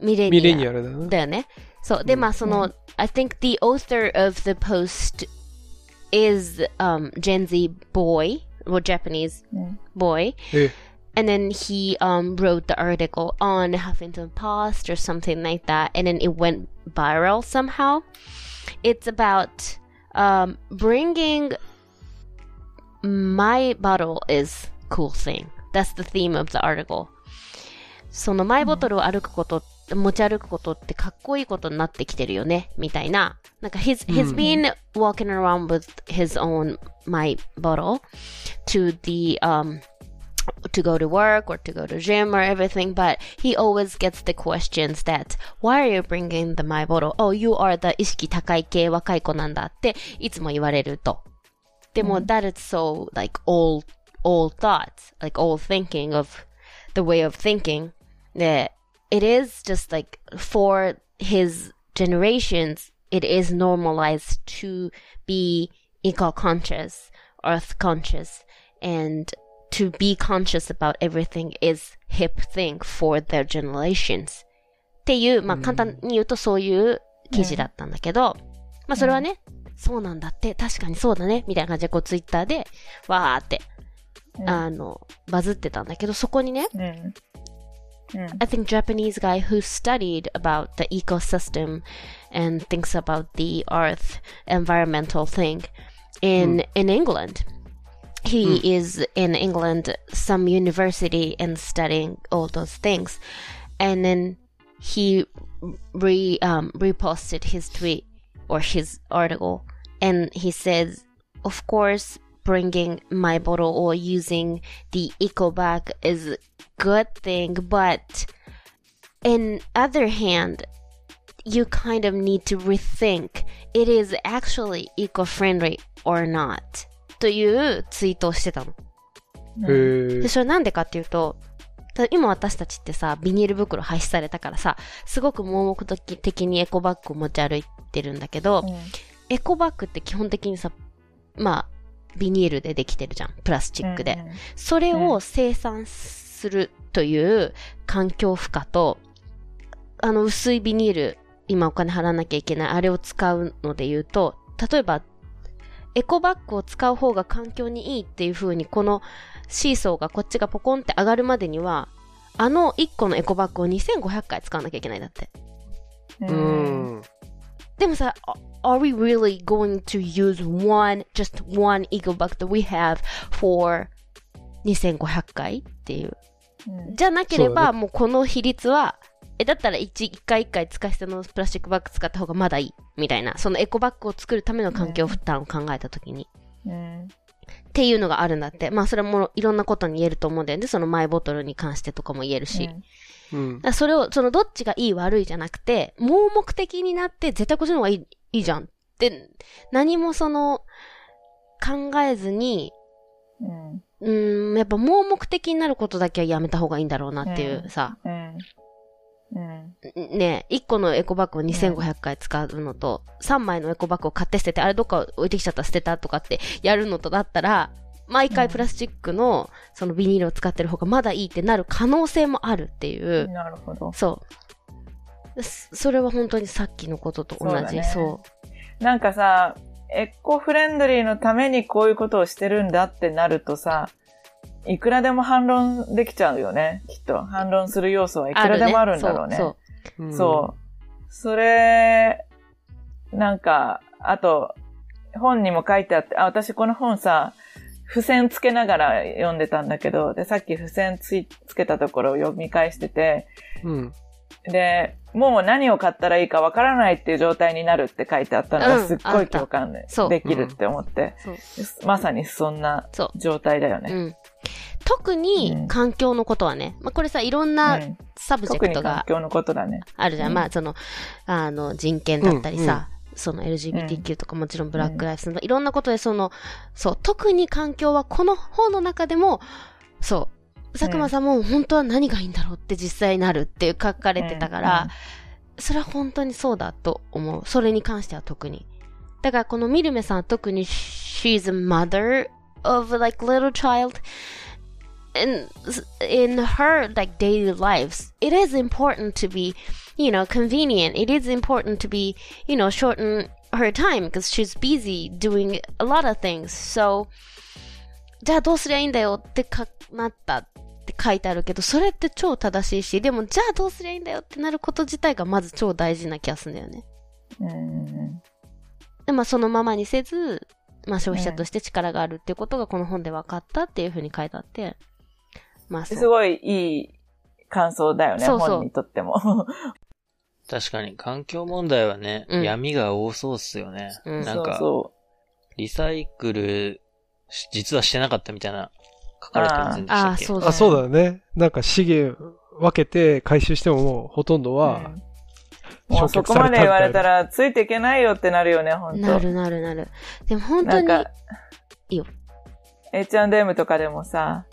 ミレニアミレニアルだよね。だよね。そう。で、うんまあ、その、うん I think the author of the post is um, Gen Z boy, or Japanese うん。boy. え And then he um, wrote the article on Huffington Post or something like that. And then it went viral somehow. It's about um, bringing my bottle is cool thing. That's the theme of the article. そのマイボトルを歩くこと、持ち歩くことってかっこいいことになってきてるよね、みたいな。なんか he's, he's うん been walking around with his own my bottle to the um to go to work or to go to gym or everything, but he always gets the questions that, why are you bringing the my bottle? Oh, you are the 意識高い系若い子なんだっていつも言われると。でも、that is so like old, old thoughts, like old thinking of the way of thinking that it is just like for his generations, it is normalized to be eco-conscious, earth-conscious, and to be conscious about everything is hip thing for their generations. っていう、まあ、簡単に言うとそういう記事だったんだけど、まあ、それはね、そうなんだって、確かにそうだね、みたいな感じでこうツイッターで、わーって、うんあの、バズってたんだけど、そこにね、うん。うん。 I think Japanese guy who studied about the ecosystem and thinks about the earth environmental thing in in England. He is in England some university and studying all those things, and then he re um, reposted his tweet or his article, and he says, of course, bringing my bottle or using the eco bag is a good thing, but in other hand, you kind of need to rethink it is actually eco-friendly or not というツイートをしてたの。へで、それなんでかっていうと、今私たちってさ、ビニール袋廃止されたからさ、すごく盲目的にエコバッグを持ち歩いてるんだけど、エコバッグって基本的にさ、まあ、ビニールでできてるじゃん。プラスチックで。それを生産するという環境負荷と、あの薄いビニール、今お金払わなきゃいけない、あれを使うので言うと、例えば、エコバッグを使う方が環境にいいっていう風に、このシーソーがこっちがポコンって上がるまでには、あの1個のエコバッグを2500回使わなきゃいけないんだって。ううん。ん。でもさ、are we really going to use one, just one eco bag that we have for 2500回っていう。じゃなければ、もうこの比率は、え、だったら 1, 1回1回使い捨てのプラスチックバッグ使った方がまだいい。みたいな。そのエコバッグを作るための環境負担を考えたときに。うん。っていうのがあるんだって。まあそれもいろんなことに言えると思うんだよね。そのマイボトルに関してとかも言えるし。うんだそれを、そのどっちがいい悪いじゃなくて、盲目的になって絶対こっちの方がいい、いいじゃんって、何もその、考えずに、うん。うーん、やっぱ盲目的になることだけはやめた方がいいんだろうなっていうさ、うん。うん。ね、1個のエコバッグを2500回使うのと、3枚のエコバッグを買って捨てて、あれどっか置いてきちゃった捨てたとかってやるのとだったら、毎回プラスチックの、そのビニールを使ってる方がまだいいってなる可能性もあるっていう。なるほど。そう。そそれは本当にさっきのことと同じ。そうだねそなんかさ、エコフレンドリーのためにこういうことをしてるんだってなるとさ、いくらでも反論できちゃうよね、きっと。反論する要素はいくらでもあるんだろうね。そううんそう。それ、なんか、あと、本にも書いてあって、あ、私この本さ、付箋つけながら読んでたんだけど、で、さっき付箋ついつけたところを読み返してて、うん。で、もう何を買ったらいいかわからないっていう状態になるって書いてあったのうんがすっごい共感できるって思って、そう。まさにそんなそう状態だよね。うん。特にうん環境のことはね、まあ、これさ、いろんうなん subject が。あるじゃん。うんまあ、その、あの、人権だったりさ、その LGBTQ とかもちろんブラックライフスの、いろんなことでその、そう、特に環境はこの本の中でも、そう、佐久間さんも本当は何がいいんだろうって実際になるっていう書かれてたから、それは本当にそうだと思う。それに関しては特に。だからこのミルメさんは特に she's a mother of like little child in in her like daily lives it is important to be you know convenient. It is important to be you know shorten her time because she's busy doing a lot of things. So じゃあどうすりゃいいんだよってかなったって書いてあるけど、それって超正しいし、でもじゃあどうすりゃいいんだよってなること自体がまず超大事な気がするんだよね。うん。うんで、まあそのままにせず、まあ消費者として力があるっていうことがこの本で分かったっていうふうに書いてあって、まあ。すごいいい感想だよね、そうそう本にとっても。確かに環境問題はね、うん闇が多そうっすよね。うんなんか、そリサイクルし、実はしてなかったみたいな書かれてませんでしたああ、っけそうだ、あ、そうだよね。なんか資源分けて回収してももうほとんどう。はうんもうそこまで言われたら、ついていけないよってなるよね、本当なるなるなる。でも本当に、なんか、いいよ。H&M とかでもさ、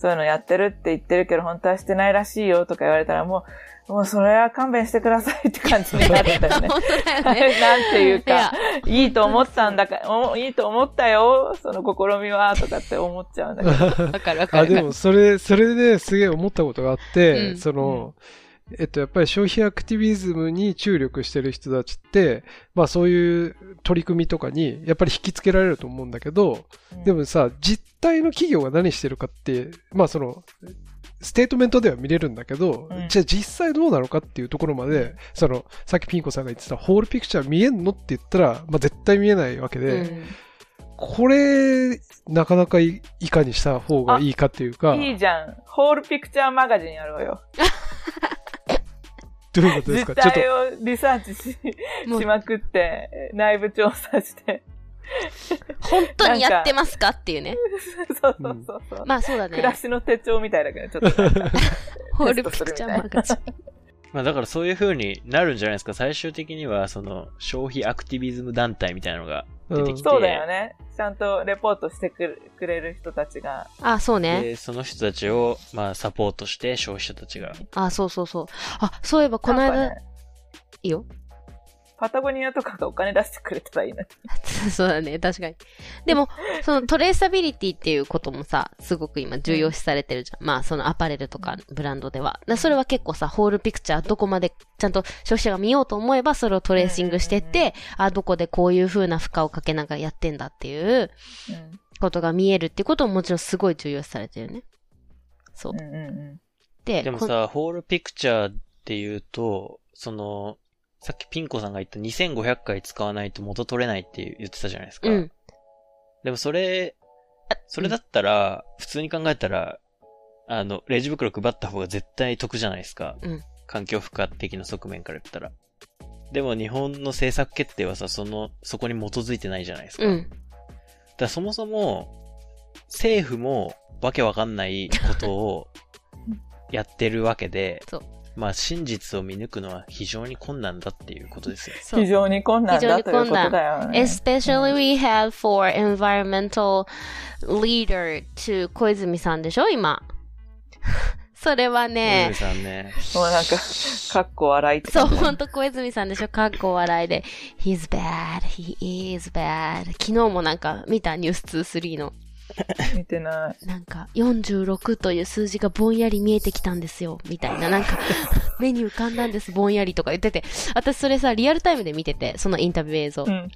そういうのやってるって言ってるけど、本当はしてないらしいよとか言われたら、もう、もうそれは勘弁してくださいって感じになったよね。本当だよね。なんていうか、いいと思ったん だか、おいいと思ったよ、その試みは、とかって思っちゃうんだけど。わかるわかあ、る。でも、それ、それで、すげえ思ったことがあって、うんその、えっと、やっぱり消費アクティビズムに注力してる人たちって、まあそういう取り組みとかに、やっぱり引きつけられると思うんだけど、でもさ、実態の企業が何してるかって、まあその、ステートメントでは見れるんだけど、うんじゃあ実際どうなのかっていうところまで、その、さっきピンコさんが言ってたホールピクチャー見えんのって言ったら、まあ絶対見えないわけで、うんこれ、なかなかいいかにした方がいいかっていうか、いいじゃん。ホールピクチャーマガジンやろうよ。どういうことです実かちょっと態、をリサーチししまくって、内部調査して。本当にやってますかっていうね。そうそうそうそう。まあそうだね暮。らしの手帳みたいだけど、ちょっと。ホールピクチャーマガジン。まあだからそういう風になるんじゃないですか。最終的には、その、消費アクティビズム団体みたいなのが出てきて、そうだよね。ちゃんとレポートしてくれくれる人たちが。あ、そうね。で、その人たちを、まあ、サポートして、消費者たちが。あ、そうそうそう。あ、そういえばこの間、ねいいよ。パタゴニアとかがお金出してくれたらいいのに。そうだね、確かに。でも、そのトレーサビリティっていうこともさ、すごく今重要視されてるじゃん。まあ、そのアパレルとかブランドでは。だそれは結構さ、ホールピクチャーどこまでちゃんと消費者が見ようと思えば、それをトレーシングしてって、あ、どこでこういう風な負荷をかけながらやってんだっていううんことが見えるっていうことももちろんすごい重要視されてるね。そううん。うんうで、こでもさ、ホールピクチャーっていうと、その、さっきピンコさんが言った2500回使わないと元取れないって言ってたじゃないですか。うん。でもそれ、それだったら、普通に考えたら、あの、レジ袋配った方が絶対得じゃないですか。うん環境負荷的な側面から言ったら。でも日本の政策決定はさ、その、そこに基づいてないじゃないですか。うん。だそもそも、政府もわけわかんないことをやってるわけで そう、まあ真実を見抜くのは非常に困難だっていうことですよ。非常に困難だということだよね。Especially we have for environmental leader to 小泉さんでしょ今。それは小ね泉、さんね。もうなんか、かっこ笑いってそう、ほんと小泉さんでしょかっこ笑いで。He's bad, he is bad. 昨日もなんか見たニュース2、3の。見てない。なんか、46という数字がぼんやり見えてきたんですよ、みたいな。なんか、目に浮かんだんです、ぼんやりとか言ってて。私それさ、リアルタイムで見てて、そのインタビュー映像。うん。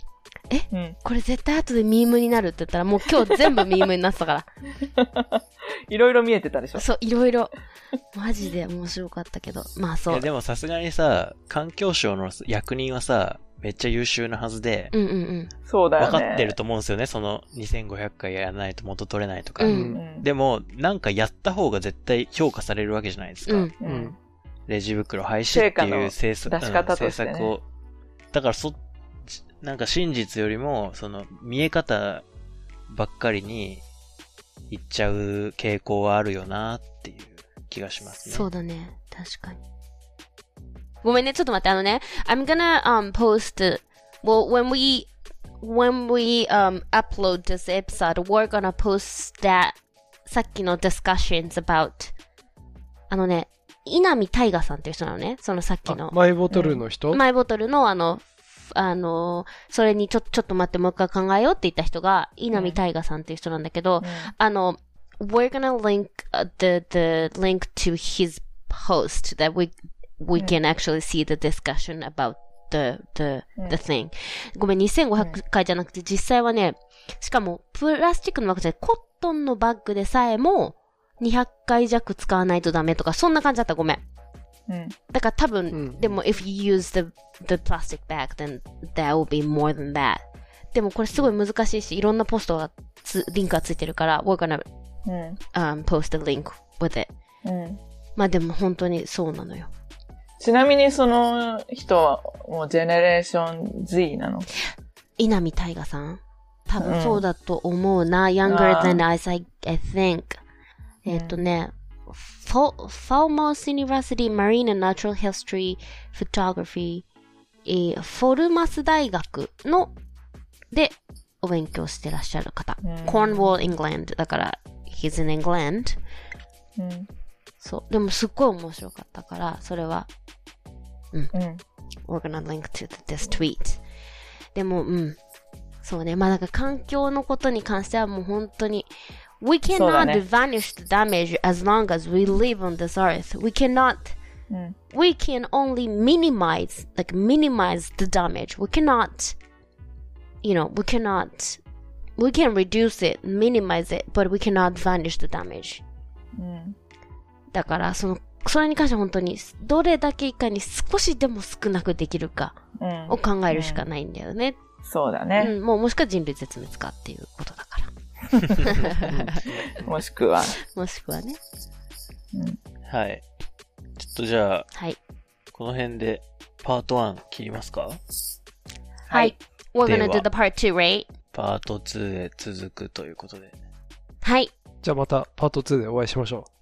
え？うん。これ絶対後でミームになるって言ったら、もう今日全部ミームになってたから。いろいろ見えてたでしょ？そう、いろいろ。マジで面白かったけど。まあそういや、。でもさすがにさ、環境省の役人はさ、めっちゃ優秀なはずで、うんうんうん。そうだよね。分かってると思うんですよね。その2500回やらないと元取れないとか。ううんん。でも、なんかやった方が絶対評価されるわけじゃないですか。うん。ううんん。レジ袋廃止っていう政策成果の出し方としてねうん政策を。だからそ、なんか真実よりも、その見え方ばっかりに行っちゃう傾向はあるよなっていう気がしますね。そうだね。確かに。ごめんね、ちょっと待って、あのね、I'm gonna, um, post, well, when we, when we, um, upload this episode, we're gonna post that, さっきの discussions about, あのね、稲見大河さんっていう人なのね、そのさっきあの。マイボトルの人、マイボトルのあの、あの、それにちょ、ちょっと待って、もう一回考えようって言った人が、稲見大河さんっていう人なんだけど、あの、we're gonna link uh, the, the link to his post that we, we can actually see the discussion about the, the, the thing. ごめん、2500回じゃなくて実際はね、しかもプラスチックのバッグじゃない、コットンのバッグでさえも200回弱使わないとダメとか、そんな感じだった。ごめん。うん。だから多分、うんでも if you use the, the plastic bag, then that will be more than that. でもこれすごい難しいし、いろんなポストがつ、リンクがついてるから、we're gonna うん。um, post a link with it. うん。まあでも本当にそうなのよ。ちなみにその人はもうジェネレーション Z なの稲見大河さん多うん分そうだと思うな。younger than us, I, I think. えっとね、フォ Falmouth University Marine and Natural History Photography、えーフォルマス大学のでお勉強してらっしゃる方。うん Cornwall, England. だから、he's in England. うん。そう。でもすっごい面白かったから、それはうん。 we're gonna link to this tweet. でも、うん。そうね。まあ、だから環境のことに関してはもう本当に、we そうだ cannot ね vanish the damage as long as we live on this earth. We cannot, うん。 we can only minimize, like minimize the damage. We cannot, you know, we cannot, we can reduce it, minimize it, but we cannot vanish the damage. うん。 だから、その、それに関しては本当に、どれだけいかに少しでも少なくできるかうんを考えるしかないんだよね。そうだね。うん、もうもしくは人類絶滅かっていうことだから。もしくは。もしくはね。うん。はい。ちょっとじゃあ、はい。この辺でパート1切りますか？はい。We're で gonna は do the part 2, right? パート2へ続くということで。はい。じゃあまたパート2でお会いしましょう。